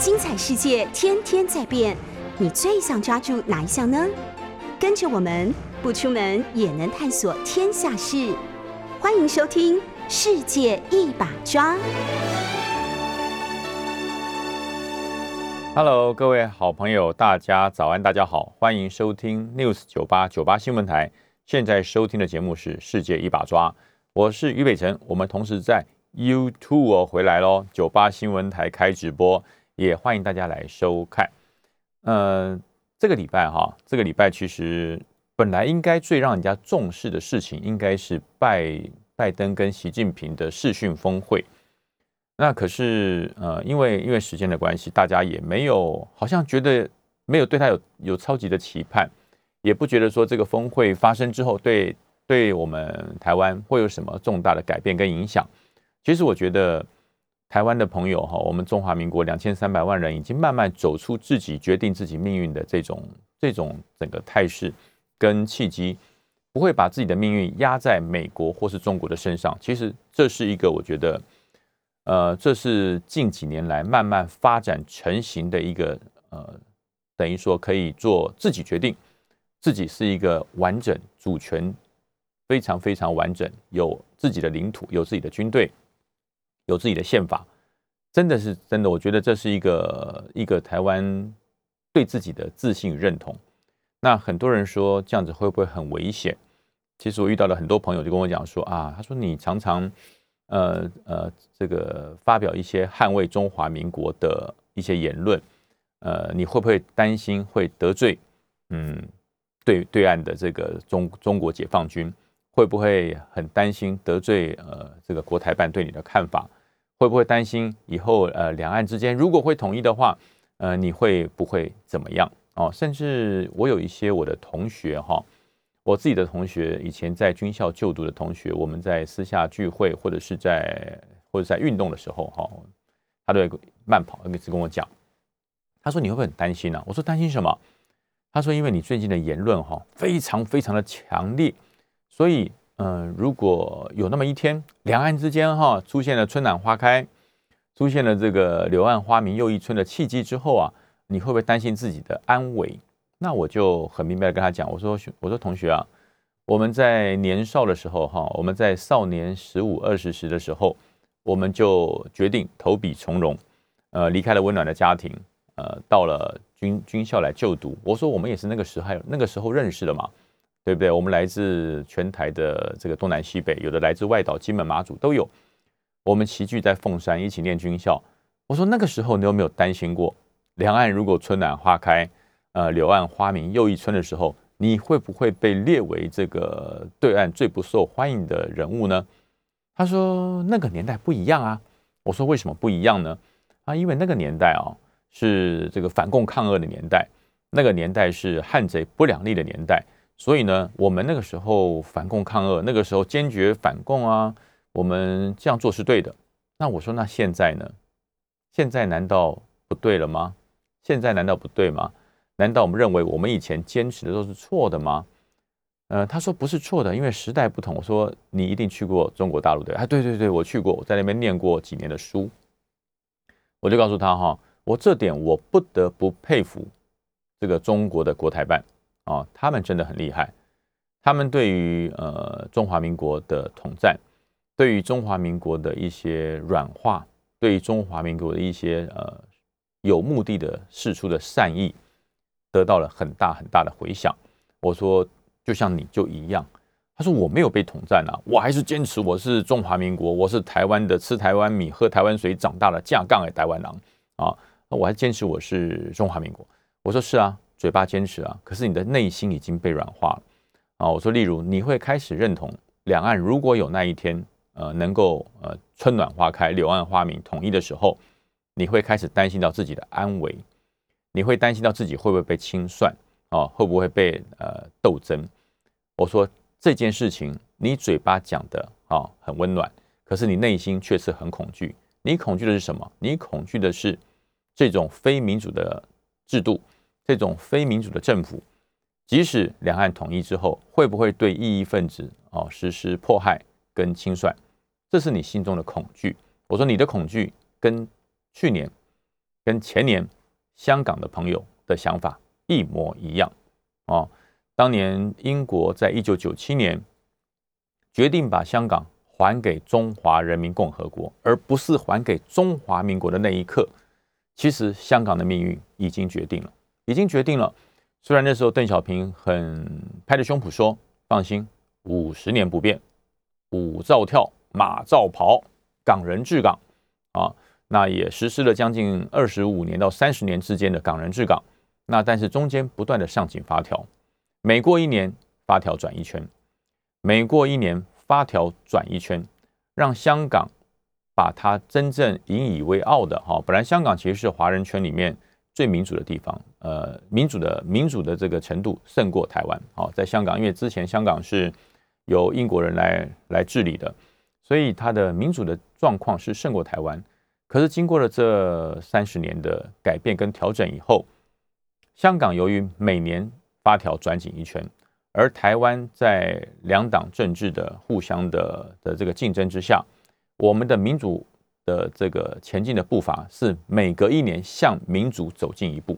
精彩世界天天在变，你最想抓住哪一项呢？跟着我们不出门也能探索天下事，欢迎收听《世界一把抓》。Hello，各位好朋友，大家早安，大家好，欢迎收听 News 九八九八新闻台。现在收听的节目是《世界一把抓》，我是于北辰。我们同时在 YouTube 回来喽，九八新闻台开直播，也欢迎大家来收看。呃，这个礼拜哈，这个礼拜其实本来应该最让人家重视的事情，应该是拜拜登跟习近平的视讯峰会。那可是呃，因为因为时间的关系，大家也没有好像觉得没有对他有有超级的期盼，也不觉得说这个峰会发生之后对对我们台湾会有什么重大的改变跟影响。其实我觉得台湾的朋友哈，我们中华民国两千三百万人已经慢慢走出自己决定自己命运的这种这种整个态势跟契机，不会把自己的命运压在美国或是中国的身上。其实这是一个我觉得。呃，这是近几年来慢慢发展成型的一个呃，等于说可以做自己决定，自己是一个完整主权非常非常完整，有自己的领土，有自己的军队，有自己的宪法，真的是真的，我觉得这是一个一个台湾对自己的自信与认同。那很多人说这样子会不会很危险？其实我遇到了很多朋友就跟我讲说啊，他说你常常。呃呃，这个发表一些捍卫中华民国的一些言论，呃，你会不会担心会得罪嗯对对岸的这个中中国解放军？会不会很担心得罪呃这个国台办对你的看法？会不会担心以后呃两岸之间如果会统一的话，呃你会不会怎么样？哦，甚至我有一些我的同学哈。我自己的同学，以前在军校就读的同学，我们在私下聚会或者是在或者在运动的时候，哈，他都会慢跑，一直跟我讲。他说：“你会不会很担心呢？”我说：“担心什么？”他说：“因为你最近的言论哈，非常非常的强烈，所以，嗯，如果有那么一天，两岸之间哈出现了春暖花开，出现了这个柳暗花明又一村的契机之后啊，你会不会担心自己的安危？”那我就很明白的跟他讲，我说我说同学啊，我们在年少的时候哈，我们在少年十五二十时的时候，我们就决定投笔从戎，呃，离开了温暖的家庭，呃，到了军军校来就读。我说我们也是那个时候那个时候认识的嘛，对不对？我们来自全台的这个东南西北，有的来自外岛、金门、马祖都有。我们齐聚在凤山，一起念军校。我说那个时候你有没有担心过，两岸如果春暖花开？呃，柳暗花明又一村的时候，你会不会被列为这个对岸最不受欢迎的人物呢？他说那个年代不一样啊。我说为什么不一样呢？啊，因为那个年代啊是这个反共抗俄的年代，那个年代是汉贼不两立的年代，所以呢，我们那个时候反共抗俄，那个时候坚决反共啊，我们这样做是对的。那我说那现在呢？现在难道不对了吗？现在难道不对吗？难道我们认为我们以前坚持的都是错的吗？呃，他说不是错的，因为时代不同。我说你一定去过中国大陆对？啊，对对对，我去过，我在那边念过几年的书。我就告诉他哈，我这点我不得不佩服这个中国的国台办啊，他们真的很厉害。他们对于呃中华民国的统战，对于中华民国的一些软化，对于中华民国的一些呃有目的的示出的善意。得到了很大很大的回响。我说，就像你就一样。他说我没有被统战啊，我还是坚持我是中华民国，我是台湾的，吃台湾米，喝台湾水长大的架杠的台湾狼啊。我还坚持我是中华民国。我说是啊，嘴巴坚持啊，可是你的内心已经被软化了啊。我说，例如你会开始认同两岸如果有那一天，呃，能够呃春暖花开，柳暗花明统一的时候，你会开始担心到自己的安危。你会担心到自己会不会被清算啊？会不会被呃斗争？我说这件事情，你嘴巴讲的啊很温暖，可是你内心却是很恐惧。你恐惧的是什么？你恐惧的是这种非民主的制度，这种非民主的政府，即使两岸统一之后，会不会对异议分子啊实施迫害跟清算？这是你心中的恐惧。我说你的恐惧跟去年。跟前年香港的朋友的想法一模一样哦。当年英国在一九九七年决定把香港还给中华人民共和国，而不是还给中华民国的那一刻，其实香港的命运已经决定了，已经决定了。虽然那时候邓小平很拍着胸脯说：“放心，五十年不变，舞照跳，马照跑，港人治港啊。”那也实施了将近二十五年到三十年之间的港人治港。那但是中间不断的上紧发条，每过一年发条转一圈，每过一年发条转一圈，让香港把它真正引以为傲的哈，本来香港其实是华人圈里面最民主的地方，呃，民主的民主的这个程度胜过台湾。好，在香港，因为之前香港是由英国人来来治理的，所以它的民主的状况是胜过台湾。可是经过了这三十年的改变跟调整以后，香港由于每年发条转紧一圈，而台湾在两党政治的互相的的这个竞争之下，我们的民主的这个前进的步伐是每隔一年向民主走近一步，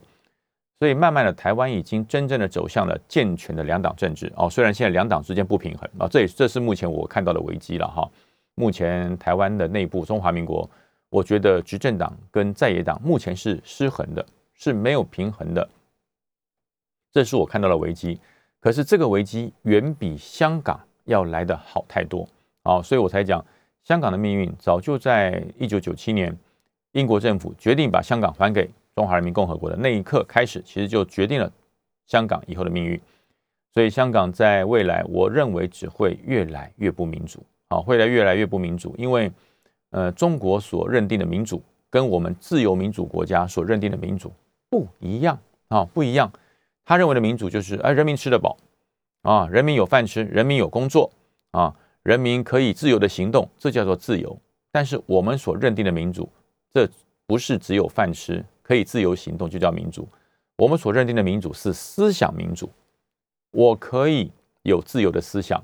所以慢慢的台湾已经真正的走向了健全的两党政治哦。虽然现在两党之间不平衡啊，这也这是目前我看到的危机了哈。目前台湾的内部中华民国。我觉得执政党跟在野党目前是失衡的，是没有平衡的，这是我看到的危机。可是这个危机远比香港要来的好太多啊！所以我才讲，香港的命运早就在一九九七年英国政府决定把香港还给中华人民共和国的那一刻开始，其实就决定了香港以后的命运。所以香港在未来，我认为只会越来越不民主啊，会来越来越不民主，因为。呃，中国所认定的民主跟我们自由民主国家所认定的民主不一样啊，不一样。他认为的民主就是，哎，人民吃得饱啊，人民有饭吃，人民有工作啊，人民可以自由的行动，这叫做自由。但是我们所认定的民主，这不是只有饭吃，可以自由行动就叫民主。我们所认定的民主是思想民主，我可以有自由的思想，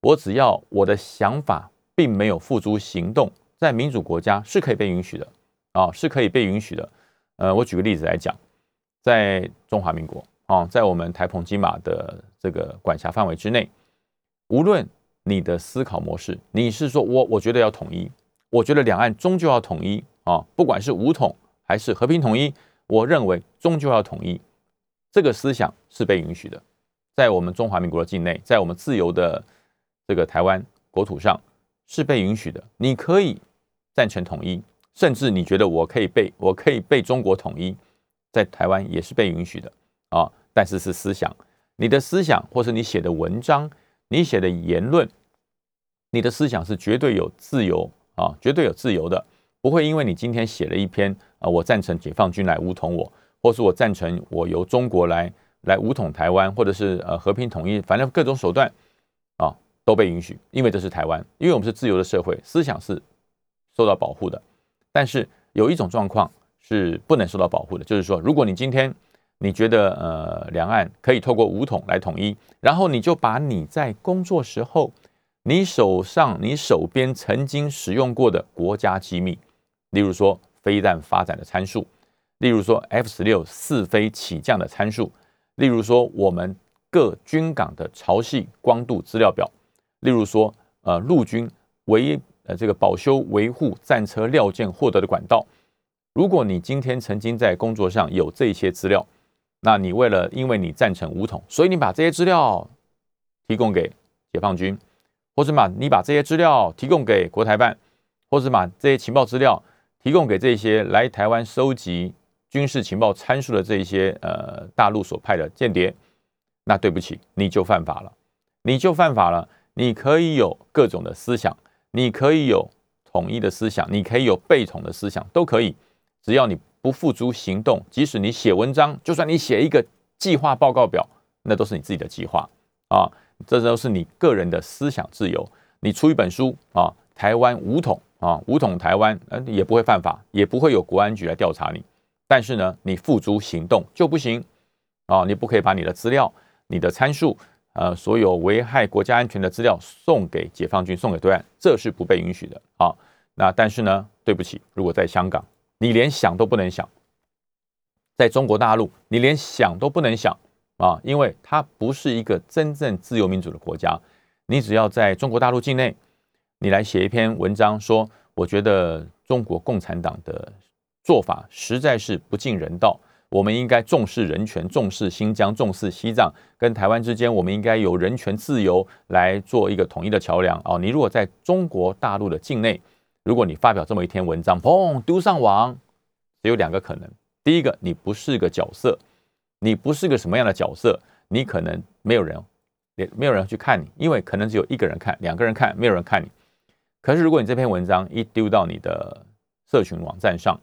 我只要我的想法并没有付诸行动。在民主国家是可以被允许的啊，是可以被允许的。呃，我举个例子来讲，在中华民国啊，在我们台澎金马的这个管辖范围之内，无论你的思考模式，你是说我我觉得要统一，我觉得两岸终究要统一啊，不管是武统还是和平统一，我认为终究要统一，这个思想是被允许的，在我们中华民国的境内，在我们自由的这个台湾国土上是被允许的，你可以。赞成统一，甚至你觉得我可以被我可以被中国统一，在台湾也是被允许的啊。但是是思想，你的思想或是你写的文章，你写的言论，你的思想是绝对有自由啊，绝对有自由的，不会因为你今天写了一篇啊，我赞成解放军来武统我，或是我赞成我由中国来来武统台湾，或者是呃和平统一，反正各种手段啊都被允许，因为这是台湾，因为我们是自由的社会，思想是。受到保护的，但是有一种状况是不能受到保护的，就是说，如果你今天你觉得呃两岸可以透过武统来统一，然后你就把你在工作时候你手上你手边曾经使用过的国家机密，例如说飞弹发展的参数，例如说 F 十六试飞起降的参数，例如说我们各军港的潮汐光度资料表，例如说呃陆军唯呃，这个保修维护战车料件获得的管道，如果你今天曾经在工作上有这些资料，那你为了因为你赞成武统，所以你把这些资料提供给解放军，或者把你把这些资料提供给国台办，或者把这些情报资料提供给这些来台湾收集军事情报参数的这些呃大陆所派的间谍，那对不起，你就犯法了，你就犯法了，你可以有各种的思想。你可以有统一的思想，你可以有被统的思想，都可以，只要你不付诸行动。即使你写文章，就算你写一个计划报告表，那都是你自己的计划啊，这都是你个人的思想自由。你出一本书啊，台湾五统啊，五统台湾，呃，也不会犯法，也不会有国安局来调查你。但是呢，你付诸行动就不行啊，你不可以把你的资料、你的参数。呃，所有危害国家安全的资料送给解放军，送给对岸，这是不被允许的啊。那但是呢，对不起，如果在香港，你连想都不能想在中国大陆，你连想都不能想啊，因为它不是一个真正自由民主的国家。你只要在中国大陆境内，你来写一篇文章，说我觉得中国共产党的做法实在是不尽人道，我们应该重视人权，重视新疆，重视西藏跟台湾之间，我们应该有人权自由来做一个统一的桥梁哦。你如果在中国大陆的境内，如果你发表这么一篇文章，砰丢上网，只有两个可能：第一个，你不是个角色，你不是个什么样的角色，你可能没有人。也没有人去看你，因为可能只有一个人看，两个人看，没有人看你。可是如果你这篇文章一丢到你的社群网站上，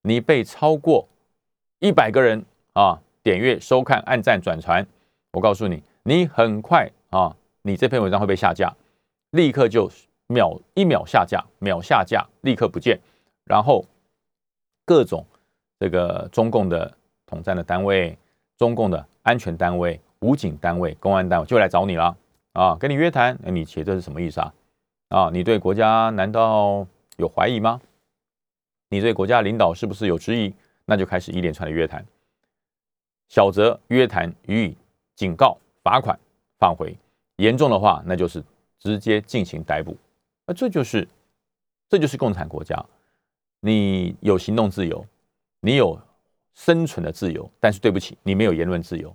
你被超过一百个人啊点阅、收看、按赞、转传，我告诉你，你很快啊，你这篇文章会被下架，立刻就秒一秒下架，秒下架，立刻不见。然后各种这个中共的统战的单位、中共的安全单位。武警单位、公安单位就来找你了啊，跟你约谈。那你写这是什么意思啊？啊，你对国家难道有怀疑吗？你对国家领导是不是有质疑？那就开始一连串的约谈，小则约谈予以警告、罚款、放回；严重的话，那就是直接进行逮捕。那这就是，这就是共产国家。你有行动自由，你有生存的自由，但是对不起，你没有言论自由。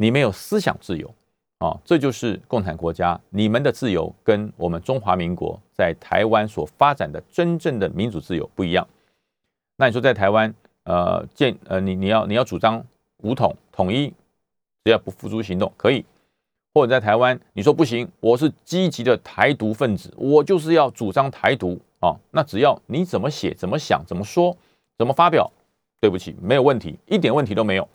你没有思想自由啊，这就是共产国家。你们的自由跟我们中华民国在台湾所发展的真正的民主自由不一样。那你说在台湾，呃，建呃，你你要你要主张武统统一，只要不付诸行动可以；或者在台湾，你说不行，我是积极的台独分子，我就是要主张台独啊。那只要你怎么写、怎么想、怎么说、怎么发表，对不起，没有问题，一点问题都没有。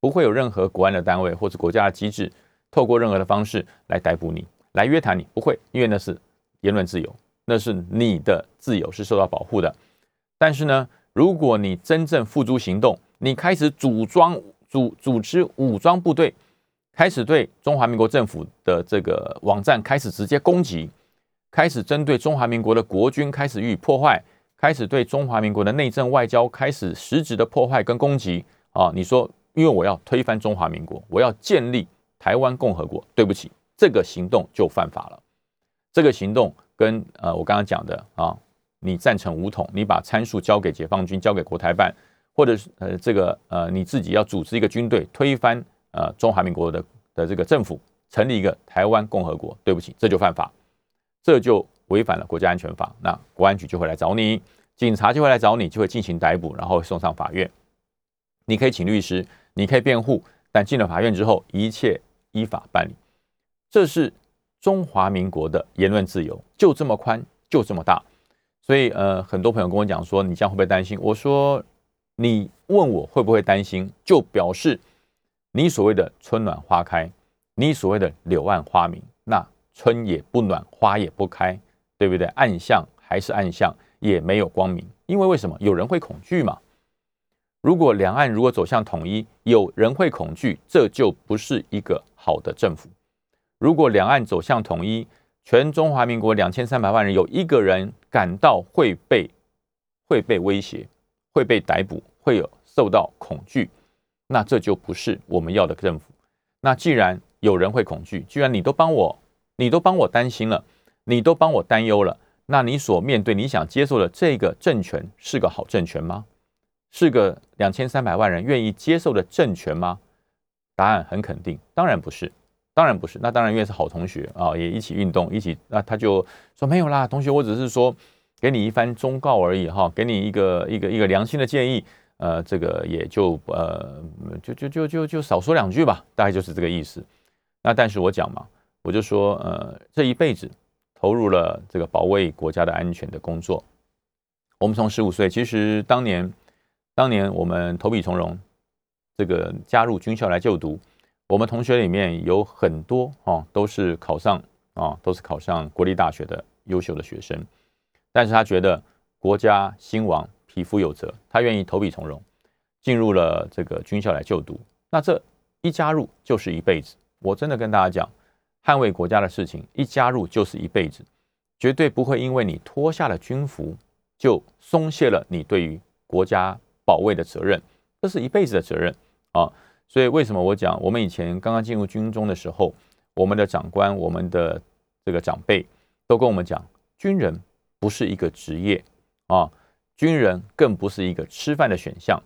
不会有任何国安的单位或者国家的机制，透过任何的方式来逮捕你、来约谈你，不会，因为那是言论自由，那是你的自由是受到保护的。但是呢，如果你真正付诸行动，你开始组装组组织武装部队，开始对中华民国政府的这个网站开始直接攻击，开始针对中华民国的国军开始予以破坏，开始对中华民国的内政外交开始实质的破坏跟攻击啊，你说？因为我要推翻中华民国，我要建立台湾共和国。对不起，这个行动就犯法了。这个行动跟呃我刚刚讲的啊，你赞成武统，你把参数交给解放军，交给国台办，或者是呃这个呃你自己要组织一个军队推翻呃中华民国的的这个政府，成立一个台湾共和国。对不起，这就犯法，这就违反了国家安全法。那国安局就会来找你，警察就会来找你，就会进行逮捕，然后送上法院。你可以请律师。你可以辩护，但进了法院之后，一切依法办理。这是中华民国的言论自由，就这么宽，就这么大。所以，呃，很多朋友跟我讲说，你这样会不会担心？我说，你问我会不会担心，就表示你所谓的春暖花开，你所谓的柳暗花明，那春也不暖，花也不开，对不对？暗巷还是暗巷，也没有光明。因为为什么？有人会恐惧嘛。如果两岸如果走向统一，有人会恐惧，这就不是一个好的政府。如果两岸走向统一，全中华民国两千三百万人有一个人感到会被会被威胁、会被逮捕、会有受到恐惧，那这就不是我们要的政府。那既然有人会恐惧，既然你都帮我，你都帮我担心了，你都帮我担忧了，那你所面对、你想接受的这个政权是个好政权吗？是个两千三百万人愿意接受的政权吗？答案很肯定，当然不是，当然不是。那当然因为是好同学啊，也一起运动，一起那他就说没有啦，同学，我只是说给你一番忠告而已哈，给你一个一个一个良心的建议，呃，这个也就呃就就就就就少说两句吧，大概就是这个意思。那但是我讲嘛，我就说呃这一辈子投入了这个保卫国家的安全的工作，我们从十五岁，其实当年。当年我们投笔从戎，这个加入军校来就读，我们同学里面有很多哦，都是考上啊，都是考上国立大学的优秀的学生。但是他觉得国家兴亡，匹夫有责，他愿意投笔从戎，进入了这个军校来就读。那这一加入就是一辈子。我真的跟大家讲，捍卫国家的事情，一加入就是一辈子，绝对不会因为你脱下了军服，就松懈了你对于国家。保卫的责任，这是一辈子的责任啊。所以为什么我讲，我们以前刚刚进入军中的时候，我们的长官、我们的这个长辈都跟我们讲，军人不是一个职业啊，军人更不是一个吃饭的选项。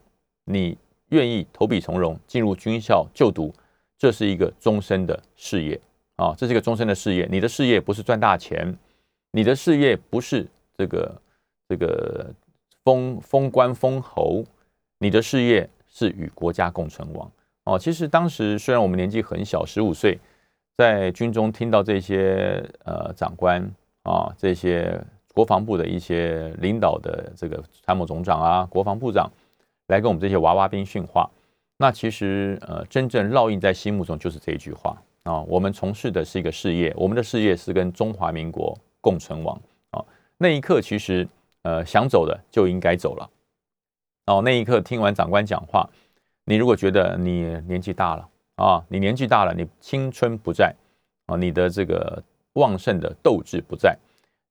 你愿意投笔从戎进入军校就读，这是一个终身的事业啊，这是一个终身的事业。你的事业不是赚大钱，你的事业不是这个这个封封官封侯，你的事业是与国家共存亡。哦，其实当时虽然我们年纪很小，十五岁，在军中听到这些呃长官啊，这些国防部的一些领导的这个参谋总长啊，国防部长来跟我们这些娃娃兵训话，那其实呃真正烙印在心目中就是这一句话啊，我们从事的是一个事业，我们的事业是跟中华民国共存亡啊。那一刻其实呃想走的就应该走了，哦，那一刻听完长官讲话。你如果觉得你年纪大了啊，你年纪大了，你青春不在啊，你的这个旺盛的斗志不在，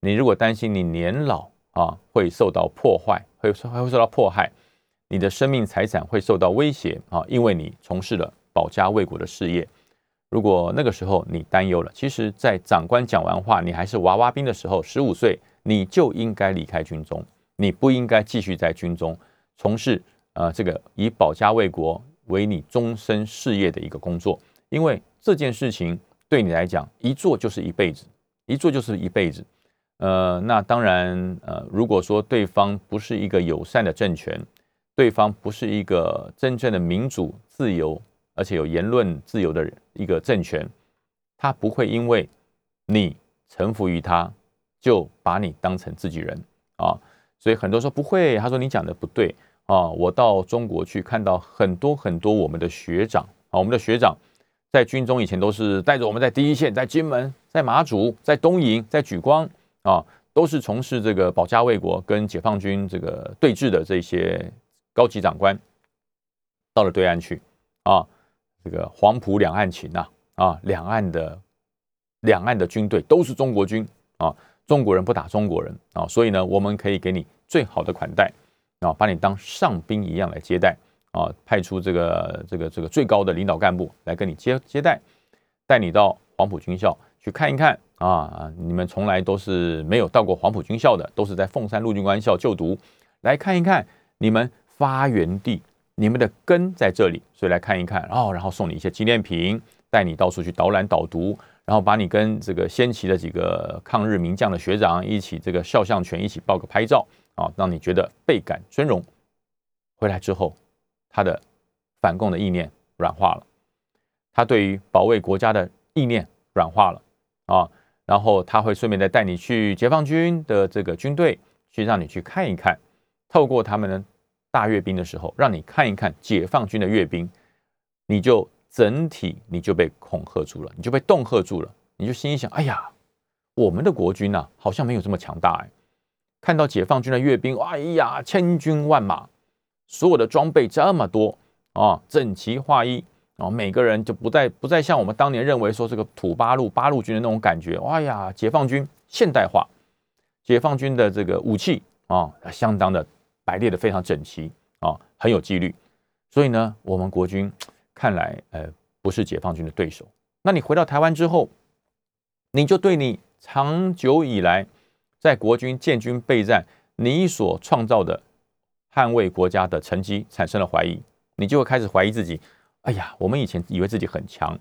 你如果担心你年老啊会受到破坏，会会会受到迫害，你的生命财产会受到威胁啊，因为你从事了保家卫国的事业。如果那个时候你担忧了，其实，在长官讲完话，你还是娃娃兵的时候，十五岁，你就应该离开军中，你不应该继续在军中从事。呃，这个以保家卫国为你终身事业的一个工作，因为这件事情对你来讲一做就是一辈子，一做就是一辈子。呃，那当然，呃，如果说对方不是一个友善的政权，对方不是一个真正的民主自由而且有言论自由的一个政权，他不会因为你臣服于他，就把你当成自己人啊。所以很多说不会，他说你讲的不对。啊，我到中国去看到很多很多我们的学长啊，我们的学长在军中以前都是带着我们在第一线，在金门、在马祖、在东营、在举光啊，都是从事这个保家卫国跟解放军这个对峙的这些高级长官，到了对岸去啊，这个黄埔两岸情呐啊，两岸的两岸的军队都是中国军啊，中国人不打中国人啊，所以呢，我们可以给你最好的款待。啊，把你当上宾一样来接待啊，派出这个这个这个最高的领导干部来跟你接接待，带你到黄埔军校去看一看啊，你们从来都是没有到过黄埔军校的，都是在凤山陆军官校就读，来看一看你们发源地，你们的根在这里，所以来看一看哦，然后送你一些纪念品，带你到处去导览导读，然后把你跟这个先期的几个抗日名将的学长一起这个肖像权一起报个拍照。啊，让你觉得倍感尊荣。回来之后，他的反共的意念软化了，他对于保卫国家的意念软化了啊。然后他会顺便再带你去解放军的这个军队，去让你去看一看。透过他们的大阅兵的时候，让你看一看解放军的阅兵，你就整体你就被恐吓住了，你就被恫吓住了，你就心里想：哎呀，我们的国军呐，好像没有这么强大哎。看到解放军的阅兵，哎呀，千军万马，所有的装备这么多啊，整齐划一啊，每个人就不再不再像我们当年认为说这个土八路八路军的那种感觉。哎呀，解放军现代化，解放军的这个武器啊，相当的排列的非常整齐啊，很有纪律。所以呢，我们国军看来呃不是解放军的对手。那你回到台湾之后，你就对你长久以来。在国军建军备战，你所创造的捍卫国家的成绩产生了怀疑，你就会开始怀疑自己。哎呀，我们以前以为自己很强，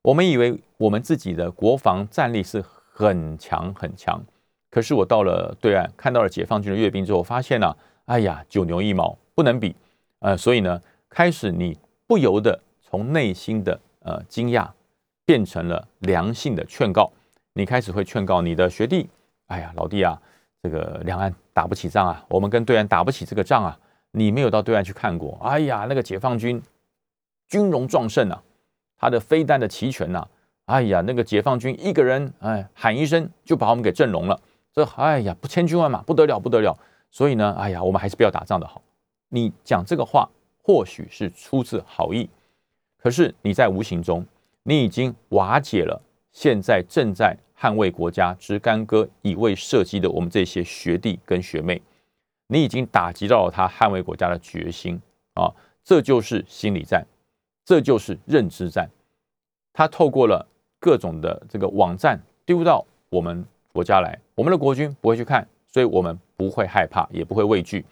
我们以为我们自己的国防战力是很强很强。可是我到了对岸，看到了解放军的阅兵之后，发现呢，哎呀，九牛一毛，不能比。呃，所以呢，开始你不由得从内心的呃惊讶，变成了良性的劝告。你开始会劝告你的学弟。哎呀，老弟啊，这个两岸打不起仗啊，我们跟对岸打不起这个仗啊。你没有到对岸去看过？哎呀，那个解放军军容壮盛啊，他的飞弹的齐全呐，哎呀，那个解放军一个人哎喊一声就把我们给震聋了。这哎呀，不千军万马不得了不得了。所以呢，哎呀，我们还是不要打仗的好。你讲这个话或许是出自好意，可是你在无形中，你已经瓦解了现在正在。捍卫国家之干戈以为社稷的我们这些学弟跟学妹，你已经打击到了他捍卫国家的决心啊！这就是心理战，这就是认知战。他透过了各种的这个网站丢到我们国家来，我们的国军不会去看，所以我们不会害怕，也不会畏惧。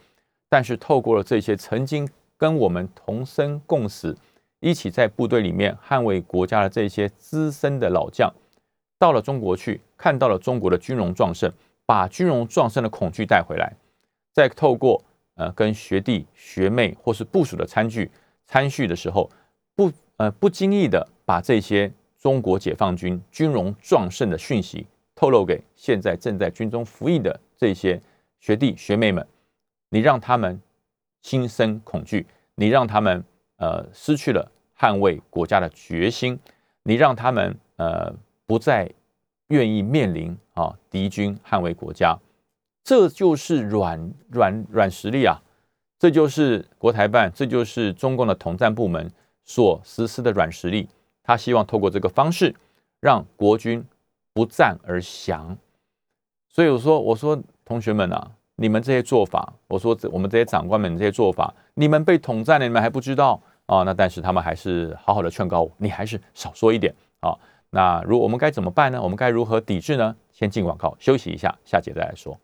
但是透过了这些曾经跟我们同生共死、一起在部队里面捍卫国家的这些资深的老将，到了中国去，看到了中国的军容壮盛，把军容壮盛的恐惧带回来，再透过呃跟学弟学妹或是部署的餐具参叙的时候，不呃不经意的把这些中国解放军军容壮盛的讯息透露给现在正在军中服役的这些学弟学妹们。你让他们心生恐惧，你让他们呃失去了捍卫国家的决心，你让他们呃不再愿意面临啊敌军捍卫国家，这就是软软软实力啊，这就是国台办，这就是中共的统战部门所实施的软实力。他希望透过这个方式让国军不战而降。所以我说，我说同学们啊。你们这些做法，我说这我们这些长官们这些做法，你们被统战了，你们还不知道啊？那但是他们还是好好的劝告我，你还是少说一点啊。那如我们该怎么办呢？我们该如何抵制呢？先进广告休息一下，下节再来说。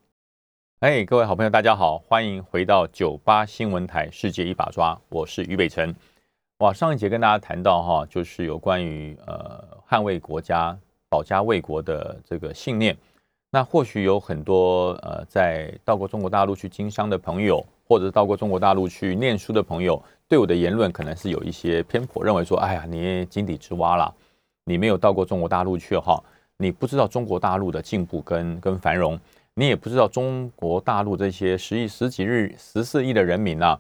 哎，各位好朋友，大家好，欢迎回到九八新闻台世界一把抓，我是于北辰。哇，上一节跟大家谈到哈，就是有关于呃捍卫国家、保家卫国的这个信念。那或许有很多呃，在到过中国大陆去经商的朋友，或者是到过中国大陆去念书的朋友，对我的言论可能是有一些偏颇，认为说，哎呀，你井底之蛙啦，你没有到过中国大陆去哈，你不知道中国大陆的进步跟跟繁荣，你也不知道中国大陆这些十亿十几日十四亿的人民啊，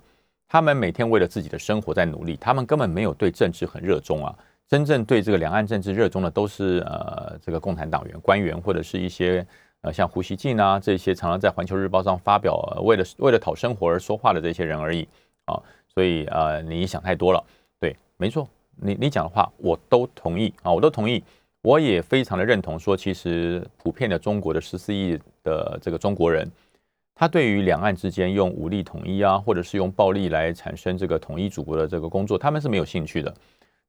他们每天为了自己的生活在努力，他们根本没有对政治很热衷啊，真正对这个两岸政治热衷的都是呃这个共产党员官员或者是一些。呃，像胡锡进啊这些常常在《环球日报》上发表，为了为了讨生活而说话的这些人而已啊，所以呃，你想太多了。对，没错，你你讲的话我都同意啊，我都同意，我也非常的认同。说其实普遍的中国的十四亿的这个中国人，他对于两岸之间用武力统一啊，或者是用暴力来产生这个统一祖国的这个工作，他们是没有兴趣的。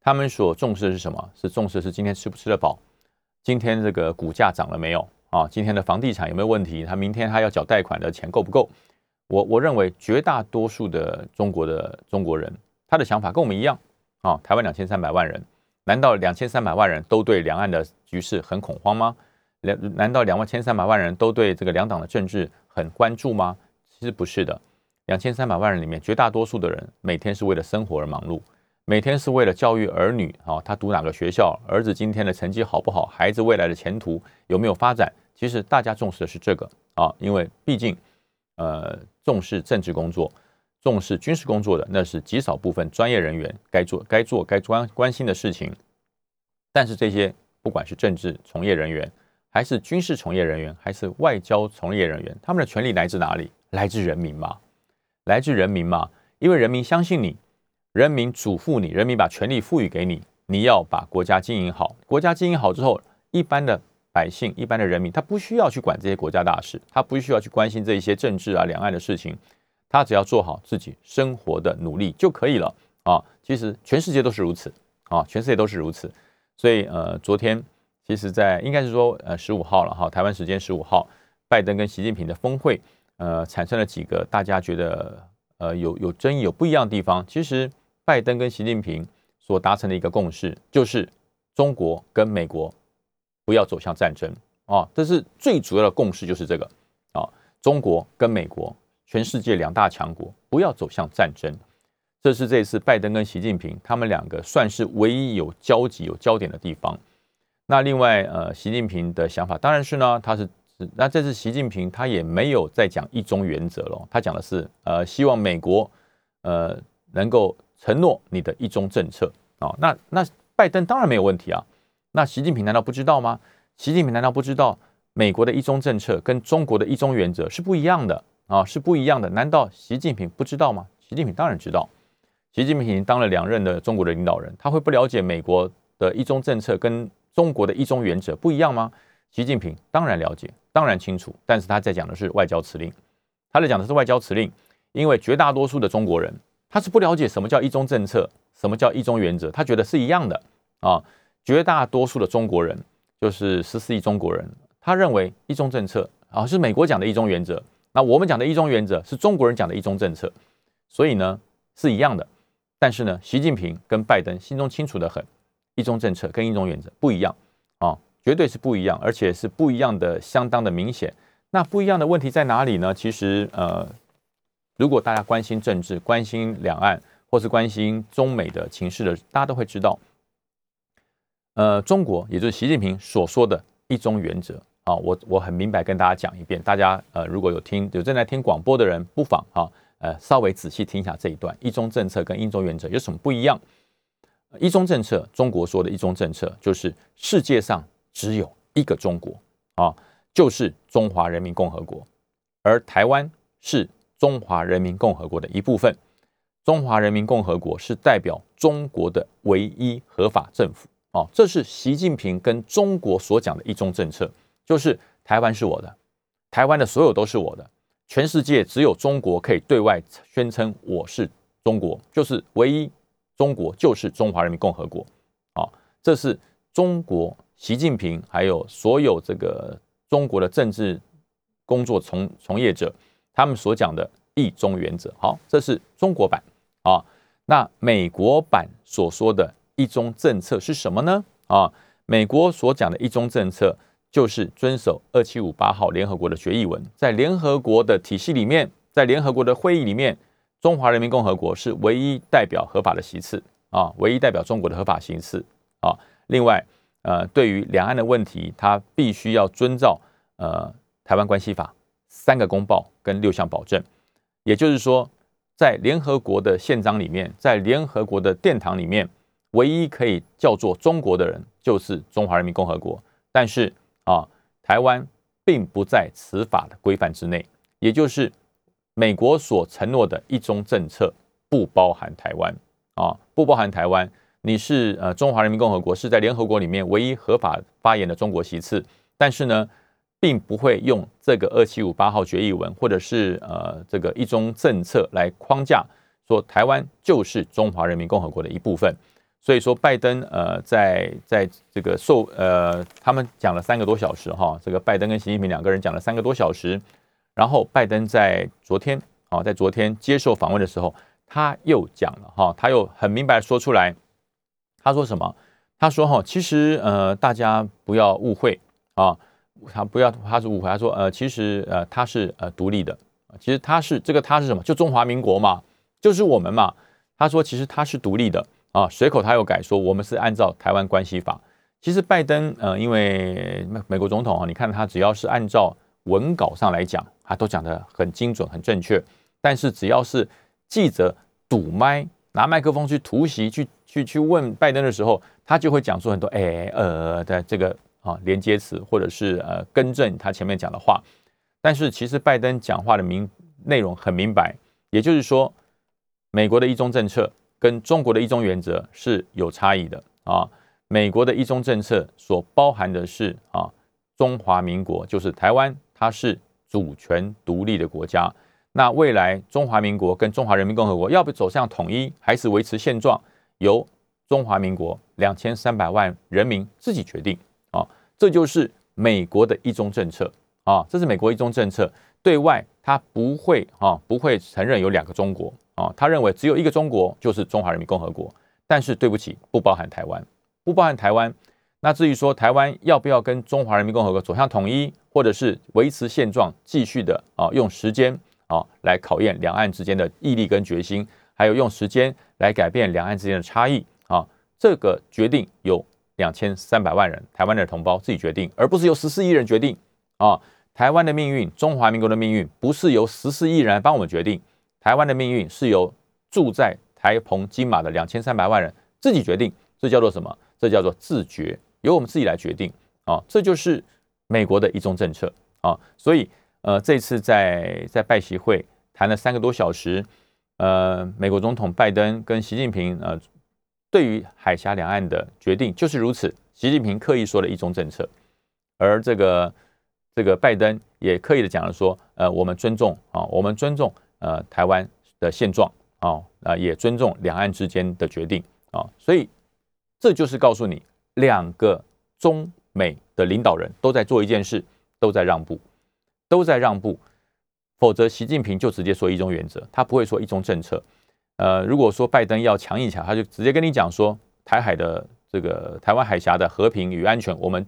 他们所重视的是什么？是重视是今天吃不吃得饱，今天这个股价涨了没有？啊，今天的房地产有没有问题？他明天他要缴贷款的钱够不够？我我认为绝大多数的中国的中国人，他的想法跟我们一样。啊，台湾两千三百万人，难道两千三百万人都对两岸的局势很恐慌吗？两难道两万千三百万人都对这个两党的政治很关注吗？其实不是的，两千三百万人里面绝大多数的人每天是为了生活而忙碌。每天是为了教育儿女啊，他读哪个学校，儿子今天的成绩好不好，孩子未来的前途有没有发展？其实大家重视的是这个啊，因为毕竟，呃，重视政治工作、重视军事工作的那是极少部分专业人员该做、该做、该关关心的事情。但是这些不管是政治从业人员，还是军事从业人员，还是外交从业人员，他们的权利来自哪里？来自人民嘛，来自人民嘛，因为人民相信你。人民嘱咐你，人民把权力赋予给你，你要把国家经营好。国家经营好之后，一般的百姓、一般的人民，他不需要去管这些国家大事，他不需要去关心这一些政治啊、两岸的事情，他只要做好自己生活的努力就可以了啊。其实全世界都是如此啊，全世界都是如此。所以呃，昨天其实，在应该是说呃十五号了哈，台湾时间十五号，拜登跟习近平的峰会，呃，产生了几个大家觉得呃有有争议、有不一样的地方。其实。拜登跟习近平所达成的一个共识，就是中国跟美国不要走向战争啊，这是最主要的共识，就是这个啊，中国跟美国，全世界两大强国不要走向战争，这是这次拜登跟习近平他们两个算是唯一有交集、有焦点的地方。那另外，呃，习近平的想法当然是呢，他是那这次习近平他也没有再讲一中原则了，他讲的是呃，希望美国呃能够。承诺你的一中政策啊，那那拜登当然没有问题啊。那习近平难道不知道吗？习近平难道不知道美国的一中政策跟中国的一中原则是不一样的啊？是不一样的。难道习近平不知道吗？习近平当然知道。习近平已经当了两任的中国的领导人，他会不了解美国的一中政策跟中国的一中原则不一样吗？习近平当然了解，当然清楚。但是他在讲的是外交辞令，他在讲的是外交辞令，因为绝大多数的中国人。他是不了解什么叫一中政策，什么叫一中原则，他觉得是一样的啊。绝大多数的中国人，就是十四亿中国人，他认为一中政策啊是美国讲的一中原则，那我们讲的一中原则是中国人讲的一中政策，所以呢是一样的。但是呢，习近平跟拜登心中清楚的很，一中政策跟一中原则不一样啊，绝对是不一样，而且是不一样的，相当的明显。那不一样的问题在哪里呢？其实呃，如果大家关心政治、关心两岸或是关心中美的情势的，大家都会知道，呃，中国也就是习近平所说的一中原则啊，我我很明白跟大家讲一遍，大家呃如果有听有正在听广播的人，不妨啊。呃，稍微仔细听一下这一段，一中政策跟一中原则有什么不一样？一中政策，中国说的一中政策就是世界上只有一个中国啊，就是中华人民共和国，而台湾是中华人民共和国的一部分，中华人民共和国是代表中国的唯一合法政府。啊，这是习近平跟中国所讲的一中政策，就是台湾是我的，台湾的所有都是我的。全世界只有中国可以对外宣称我是中国，就是唯一中国就是中华人民共和国，啊，这是中国习近平还有所有这个中国的政治工作从从业者他们所讲的一中原则。好，这是中国版啊。那美国版所说的一中政策是什么呢？啊，美国所讲的一中政策。就是遵守二七五八号联合国的决议文，在联合国的体系里面，在联合国的会议里面，中华人民共和国是唯一代表合法的席次啊，唯一代表中国的合法席次啊。另外，呃，对于两岸的问题，它必须要遵照呃台湾关系法三个公报跟六项保证，也就是说，在联合国的宪章里面，在联合国的殿堂里面，唯一可以叫做中国的人就是中华人民共和国，但是。啊，台湾并不在此法的规范之内，也就是美国所承诺的一中政策不包含台湾啊，不包含台湾。你是呃中华人民共和国是在联合国里面唯一合法发言的中国席次，但是呢，并不会用这个二七五八号决议文或者是呃这个一中政策来框架说台湾就是中华人民共和国的一部分。所以说，拜登呃，在在这个受呃，他们讲了三个多小时哈，这个拜登跟习近平两个人讲了三个多小时，然后拜登在昨天啊，在昨天接受访问的时候，他又讲了哈，他又很明白说出来，他说什么？他说哈，其实呃，大家不要误会啊，他不要他是误会，他说呃，其实呃，他是呃独立的，其实他是这个他是什么？就中华民国嘛，就是我们嘛。他说其实他是独立的。啊，随口他又改说，我们是按照台湾关系法。其实拜登，呃，因为美国总统啊，你看他只要是按照文稿上来讲，他都讲得很精准、很正确。但是只要是记者堵麦，拿麦克风去突袭、去去去问拜登的时候，他就会讲出很多哎呃的这个啊连接词，或者是呃更正他前面讲的话。但是其实拜登讲话的明内容很明白，也就是说，美国的一中政策。跟中国的一中原则是有差异的啊！美国的一中政策所包含的是啊，中华民国就是台湾，它是主权独立的国家。那未来中华民国跟中华人民共和国要不走向统一，还是维持现状，由中华民国两千三百万人民自己决定！这就是美国的一中政策啊！这是美国一中政策，对外他不会啊，不会承认有两个中国。啊，他认为只有一个中国，就是中华人民共和国。但是对不起，不包含台湾，不包含台湾。那至于说台湾要不要跟中华人民共和国走向统一，或者是维持现状，继续的啊，用时间啊来考验两岸之间的毅力跟决心，还有用时间来改变两岸之间的差异啊，这个决定由两千三百万人台湾的同胞自己决定，而不是由十四亿人决定啊。台湾的命运，中华民国的命运，不是由十四亿人帮我们决定。台湾的命运是由住在台澎金马的两千三百万人自己决定，这叫做什么？这叫做自觉，由我们自己来决定啊！这就是美国的一中政策啊！所以，呃，这次在在拜习会谈了三个多小时，呃，美国总统拜登跟习近平呃，对于海峡两岸的决定就是如此。习近平刻意说了一中政策，而这个这个拜登也刻意的讲了说，呃，我们尊重啊，我们尊重。呃，台湾的现状啊啊，也尊重两岸之间的决定啊，所以这就是告诉你，两个中美的领导人都在做一件事，都在让步，都在让步，否则习近平就直接说一中原则，他不会说一中政策。呃，如果说拜登要强硬起来，他就直接跟你讲说，台海的这个台湾海峡的和平与安全，我们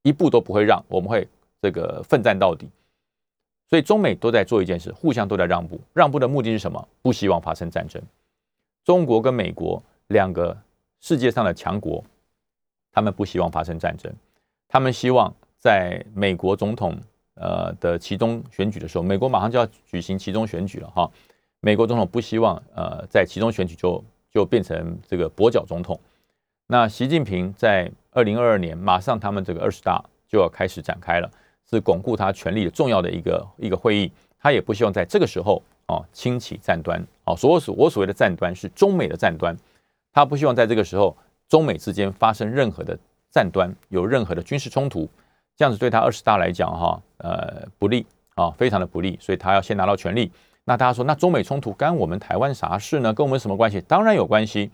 一步都不会让，我们会这个奋战到底。所以中美都在做一件事，互相都在让步。让步的目的是什么？不希望发生战争。中国跟美国两个世界上的强国，他们不希望发生战争。他们希望在美国总统呃的其中选举的时候，美国马上就要举行其中选举了哈。美国总统不希望呃在其中选举就就变成这个跛脚总统。那习近平在二零二二年马上他们这个二十大就要开始展开了。是巩固他权力的重要的一个一个会议，他也不希望在这个时候啊轻启战端啊，所所我所谓的战端是中美的战端，他不希望在这个时候中美之间发生任何的战端，有任何的军事冲突，这样子对他二十大来讲哈呃不利啊，非常的不利，所以他要先拿到权力。那大家说，那中美冲突干我们台湾啥事呢？跟我们什么关系？当然有关系，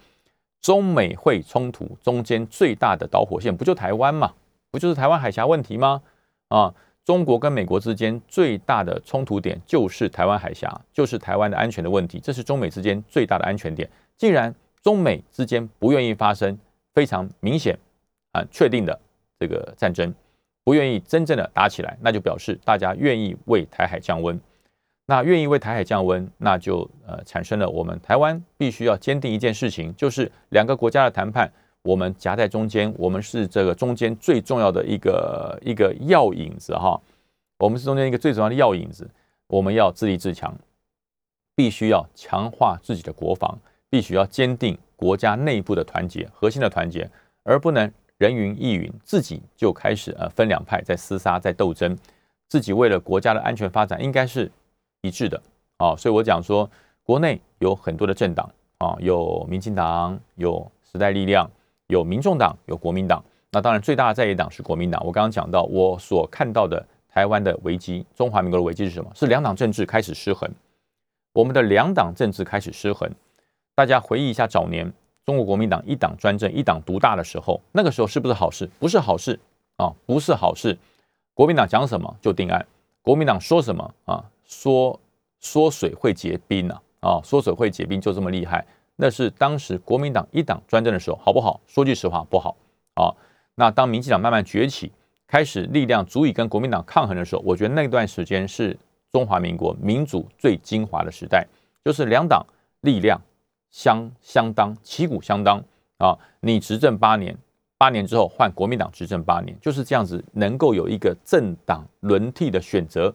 中美会冲突中间最大的导火线不就台湾嘛？不就是台湾海峡问题吗？啊？中国跟美国之间最大的冲突点就是台湾海峡，就是台湾的安全的问题，这是中美之间最大的安全点。既然中美之间不愿意发生非常明显啊确定的这个战争，不愿意真正的打起来，那就表示大家愿意为台海降温。那愿意为台海降温，那就呃产生了我们台湾必须要坚定一件事情，就是两个国家的谈判。我们夹在中间，我们是这个中间最重要的一个一个药引子哈。我们是中间一个最重要的药引子，我们要自立自强，必须要强化自己的国防，必须要坚定国家内部的团结，核心的团结，而不能人云亦云，自己就开始呃分两派在厮杀在斗争。自己为了国家的安全发展，应该是一致的啊。所以我讲说，国内有很多的政党啊，有民进党，有时代力量。有民众党，有国民党，那当然最大的在野党是国民党。我刚刚讲到，我所看到的台湾的危机，中华民国的危机是什么？是两党政治开始失衡。我们的两党政治开始失衡。大家回忆一下早年中国国民党一党专政、一党独大的时候，那个时候是不是好事？不是好事啊，不是好事。国民党讲什么就定案，国民党说什么啊，说缩水会结冰呐啊，缩水会结冰就这么厉害。那是当时国民党一党专政的时候，好不好？说句实话，不好啊。那当民进党慢慢崛起，开始力量足以跟国民党抗衡的时候，我觉得那段时间是中华民国民主最精华的时代，就是两党力量相相当，旗鼓相当啊。你执政八年，八年之后换国民党执政八年，就是这样子，能够有一个政党轮替的选择，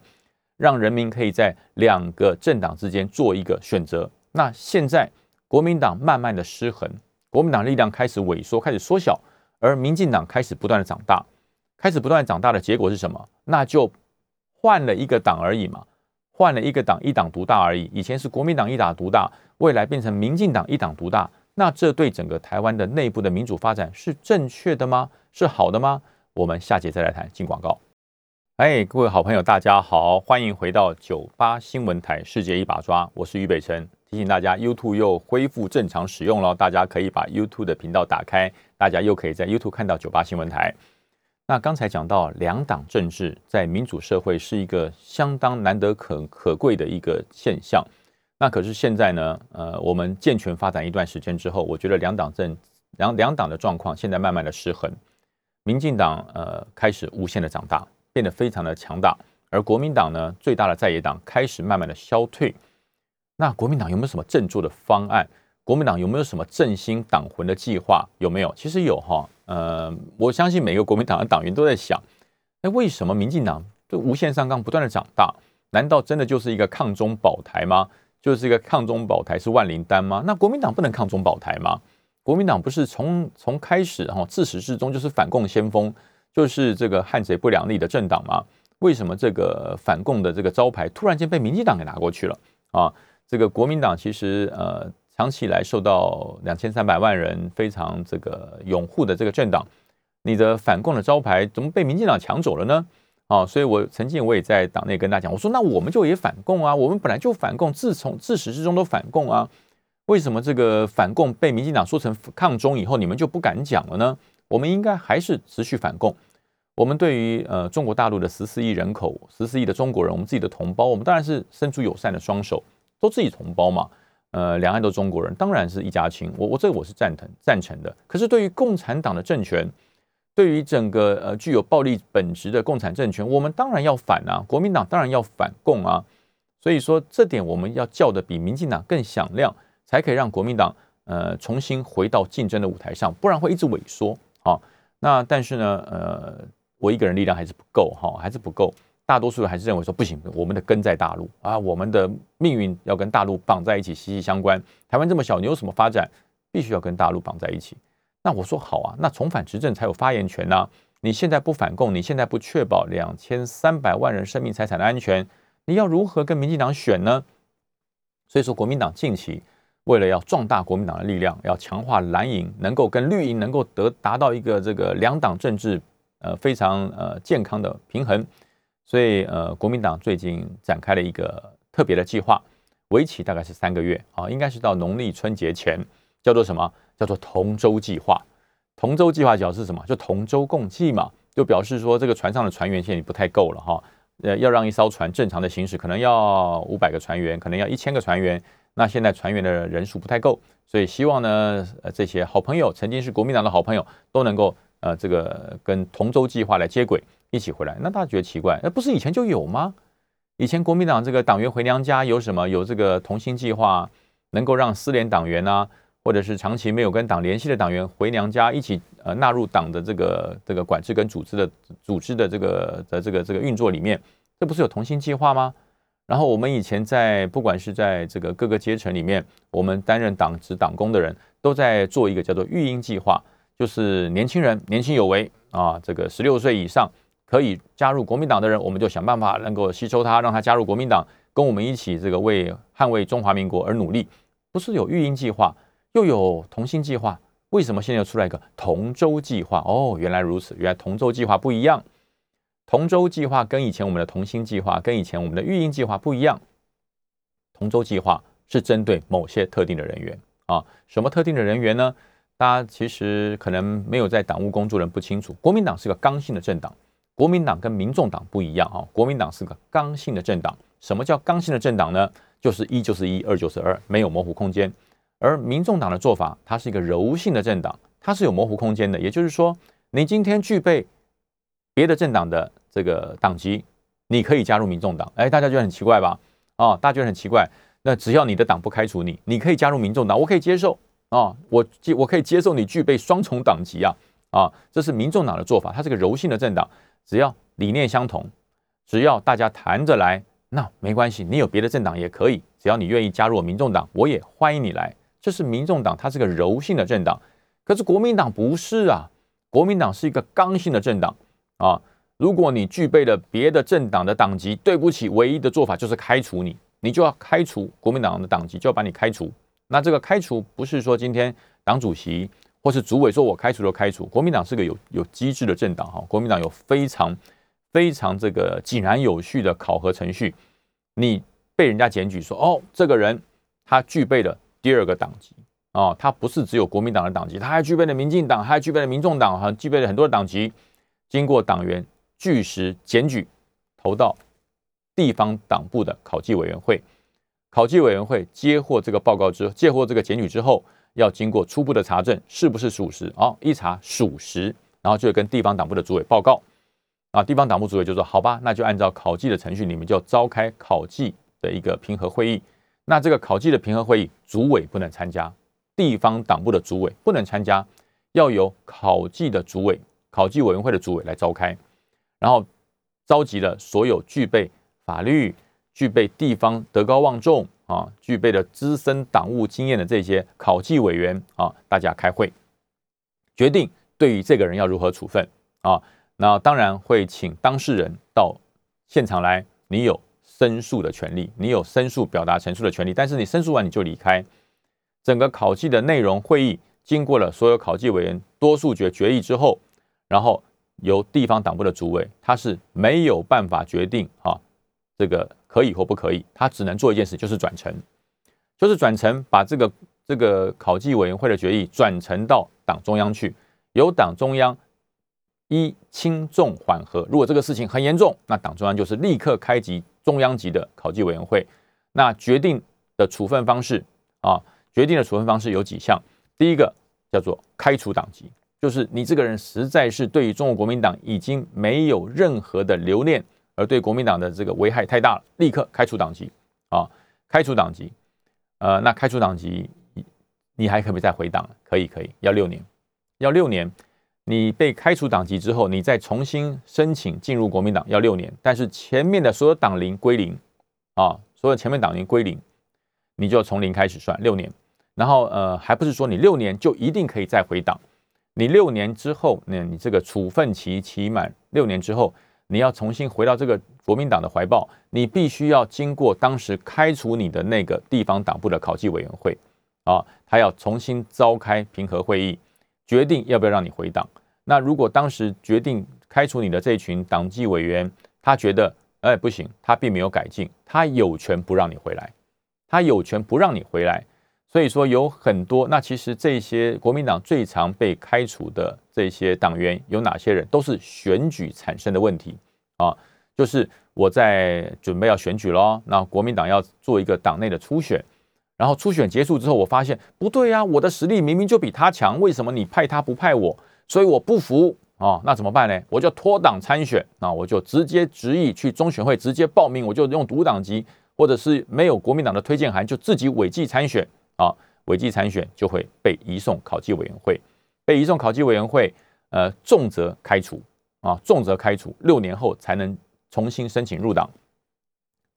让人民可以在两个政党之间做一个选择。那现在。国民党慢慢的失衡，国民党力量开始萎缩，开始缩小，而民进党开始不断的长大，开始不断长大的结果是什么？那就换了一个党而已嘛，换了一个党，一党独大而已。以前是国民党一党独大，未来变成民进党一党独大，那这对整个台湾的内部的民主发展是正确的吗？是好的吗？我们下节再来谈。进广告。哎，各位好朋友，大家好，欢迎回到九八新闻台，世界一把抓，我是于北辰。提醒大家，YouTube 又恢复正常使用了，大家可以把 YouTube 的频道打开，大家又可以在 YouTube 看到九八新闻台。那刚才讲到两党政治在民主社会是一个相当难得可可贵的一个现象。那可是现在呢，呃，我们健全发展一段时间之后，我觉得两党政两两党的状况现在慢慢的失衡。民进党呃开始无限的长大，变得非常的强大，而国民党呢最大的在野党开始慢慢的消退。那国民党有没有什么振作的方案？国民党有没有什么振兴党魂的计划？有没有？其实有哈。呃，我相信每个国民党的党员都在想：那为什么民进党就无限上纲，不断的长大？难道真的就是一个抗中保台吗？就是一个抗中保台是万灵丹吗？那国民党不能抗中保台吗？国民党不是从从开始哈自始至终就是反共先锋，就是这个汉贼不两立的政党吗？为什么这个反共的这个招牌突然间被民进党给拿过去了啊？这个国民党其实呃长期以来受到两千三百万人非常这个拥护的这个政党，你的反共的招牌怎么被民进党抢走了呢？啊，所以我曾经我也在党内跟大家讲，我说那我们就也反共啊，我们本来就反共，自从自始至终都反共啊。为什么这个反共被民进党说成抗中以后，你们就不敢讲了呢？我们应该还是持续反共。我们对于呃中国大陆的十四亿人口、十四亿的中国人，我们自己的同胞，我们当然是伸出友善的双手，都自己同胞嘛。呃，两岸都中国人，当然是一家亲。我我这个我是赞成赞成的。可是对于共产党的政权，对于整个呃具有暴力本质的共产政权，我们当然要反啊！国民党当然要反共啊！所以说这点我们要叫的比民进党更响亮，才可以让国民党呃重新回到竞争的舞台上，不然会一直萎缩啊。那但是呢，呃，我一个人力量还是不够哈，还是不够。大多数人还是认为说不行，我们的根在大陆啊，我们的命运要跟大陆绑在一起，息息相关。台湾这么小，你有什么发展，必须要跟大陆绑在一起。那我说好啊，那重返执政才有发言权呐。你现在不反共，你现在不确保两千三百万人生命财产的安全。你要如何跟民进党选呢？所以说，国民党近期为了要壮大国民党的力量，要强化蓝营，能够跟绿营能够得达到一个这个两党政治呃非常呃健康的平衡，所以呃国民党最近展开了一个特别的计划，为期大概是三个月啊，应该是到农历春节前，叫做什么？叫做同舟计划。同舟计划表示什么？就同舟共济嘛，就表示说这个船上的船员现在不太够了哈。呃，要让一艘船正常的行驶，可能要五百个船员，可能要一千个船员。那现在船员的人数不太够，所以希望呢，呃，这些好朋友，曾经是国民党的好朋友，都能够呃，这个跟同舟计划来接轨，一起回来。那大家觉得奇怪，那不是以前就有吗？以前国民党这个党员回娘家有什么？有这个同心计划，能够让失联党员啊，或者是长期没有跟党联系的党员回娘家，一起呃纳入党的这个这个管制跟组织的组织的这个的这个这个运作里面。这不是有同心计划吗？然后我们以前在不管是在这个各个阶层里面，我们担任党职党工的人都在做一个叫做育婴计划，就是年轻人年轻有为啊，这个十六岁以上可以加入国民党的人，我们就想办法能够吸收他，让他加入国民党，跟我们一起这个为捍卫中华民国而努力。不是有育婴计划，又有同心计划，为什么现在又出来一个同舟计划？哦，原来如此，原来同舟计划不一样。同舟计划跟以前我们的同心计划，跟以前我们的育婴计划不一样。同舟计划是针对某些特定的人员啊，什么特定的人员呢？大家其实可能没有在党务工作人不清楚。国民党是个刚性的政党，国民党跟民众党不一样啊。国民党是个刚性的政党。什么叫刚性的政党呢？就是一就是一，二就是二，没有模糊空间。而民众党的做法，它是一个柔性的政党，它是有模糊空间的。也就是说，你今天具备别的政党的。这个党籍，你可以加入民众党。哎，大家觉得很奇怪吧？啊，大家觉得很奇怪。那只要你的党不开除你，你可以加入民众党，我可以接受啊。我接我可以接受你具备双重党籍啊啊，这是民众党的做法。它是个柔性的政党，只要理念相同，只要大家谈着来，那没关系。你有别的政党也可以，只要你愿意加入民众党，我也欢迎你来。这是民众党，它是个柔性的政党。可是国民党不是啊，国民党是一个刚性的政党啊。如果你具备了别的政党的党籍，对不起，唯一的做法就是开除你，你就要开除国民党的党籍，就要把你开除。那这个开除不是说今天党主席或是主委说我开除就开除，国民党是个有有机制的政党哈，国民党有非常非常这个井然有序的考核程序。你被人家检举说哦，这个人他具备了第二个党籍啊，他不是只有国民党的党籍，他还具备了民进党，他还具备了民众党，哈，具备了很多的党籍，经过党员。据实检举，投到地方党部的考纪委员会，考纪委员会接获这个报告之后，接获这个检举之后，要经过初步的查证，是不是属实？哦，一查属实，然后就跟地方党部的主委报告。啊，地方党部主委就说：“好吧，那就按照考纪的程序，你们就召开考纪的一个评核会议。那这个考纪的评核会议，主委不能参加，地方党部的主委不能参加，要由考纪的主委、考纪委员会的主委来召开。”然后召集了所有具备法律、具备地方德高望重啊、具备了资深党务经验的这些考纪委员啊，大家开会决定对于这个人要如何处分啊。那当然会请当事人到现场来，你有申诉的权利，你有申诉表达陈述的权利，但是你申诉完你就离开。整个考纪的内容会议经过了所有考纪委员多数决决议之后，然后。由地方党部的主委，他是没有办法决定啊，这个可以或不可以，他只能做一件事，就是转呈，就是转呈，把这个这个考纪委员会的决议转呈到党中央去，由党中央一轻重缓和。如果这个事情很严重，那党中央就是立刻开集中央级的考纪委员会，那决定的处分方式啊，决定的处分方式有几项。第一个叫做开除党籍，就是你这个人实在是对于中国国民党已经没有任何的留恋，而对国民党的这个危害太大了，立刻开除党籍啊，开除党籍。呃，那开除党籍，你还可不可以再回党？可以，可以，要六年，要六年。你被开除党籍之后，你再重新申请进入国民党要六年，但是前面的所有党龄归零啊，所有前面党龄归零，你就从零开始算六年。然后呃，还不是说你六年就一定可以再回党？你六年之后，那你这个处分期期满六年之后，你要重新回到这个。国民党的怀抱，你必须要经过当时开除你的那个地方党部的考纪委员会啊，他要重新召开平和会议，决定要不要让你回党。那如果当时决定开除你的这群党纪委员，他觉得哎不行，他并没有改进，他有权不让你回来，他有权不让你回来。所以说有很多，那其实这些国民党最常被开除的这些党员有哪些人，都是选举产生的问题啊。就是我在准备要选举喽，那国民党要做一个党内的初选，然后初选结束之后，我发现不对呀，我的实力明明就比他强，为什么你派他不派我？所以我不服啊，那怎么办呢？我就脱党参选，那我就直接执意去中选会直接报名，我就用独党籍，或者是没有国民党的推荐函，就自己违纪参选啊，违纪参选就会被移送考纪委员会，被移送考纪委员会，呃，重则开除啊，重则开除，六年后才能。重新申请入党，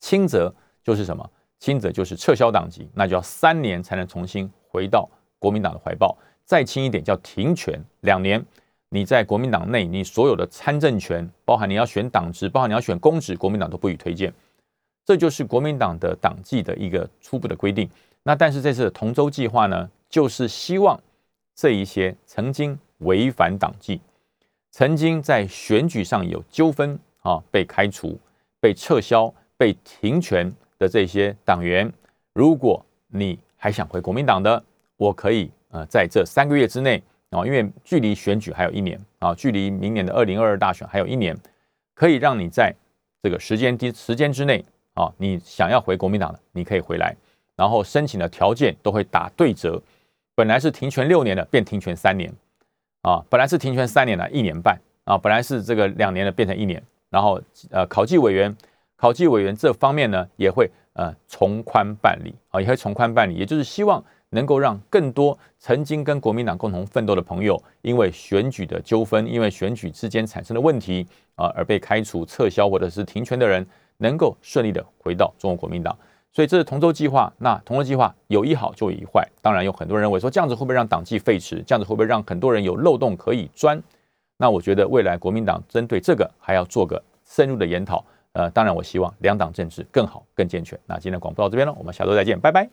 轻则就是什么？轻则就是撤销党籍，那就要三年才能重新回到国民党的怀抱。再轻一点叫停权两年，你在国民党内，你所有的参政权，包含你要选党职，包含你要选公职，国民党都不予推荐。这就是国民党的党纪的一个初步的规定。那但是这次的同舟计划呢，就是希望这一些曾经违反党纪，曾经在选举上有纠纷。啊，被开除、被撤销、被停权的这些党员，如果你还想回国民党的，我可以呃在这三个月之内啊，因为距离选举还有一年啊，距离明年的二零二二大选还有一年，可以让你在这个时间时时间之内啊，你想要回国民党的，你可以回来，然后申请的条件都会打对折，本来是停权六年的，变停权三年。啊，本来是停权三年的，一年半。啊，本来是这个两年的，变成一年。然后，呃，考纪委员，考纪委员这方面呢，也会呃从宽办理。啊，也会从宽办理，也就是希望能够让更多曾经跟国民党共同奋斗的朋友，因为选举的纠纷，因为选举之间产生的问题啊，而被开除、撤销或者是停权的人，能够顺利的回到中国国民党。所以这是同舟计划。那同舟计划有一好就有一坏，当然有很多人认为说这样子会不会让党纪废弛？这样子会不会让很多人有漏洞可以钻？那我觉得未来国民党针对这个还要做个深入的研讨，呃，当然我希望两党政治更好更健全。那今天广播到这边了，我们下周再见，拜拜。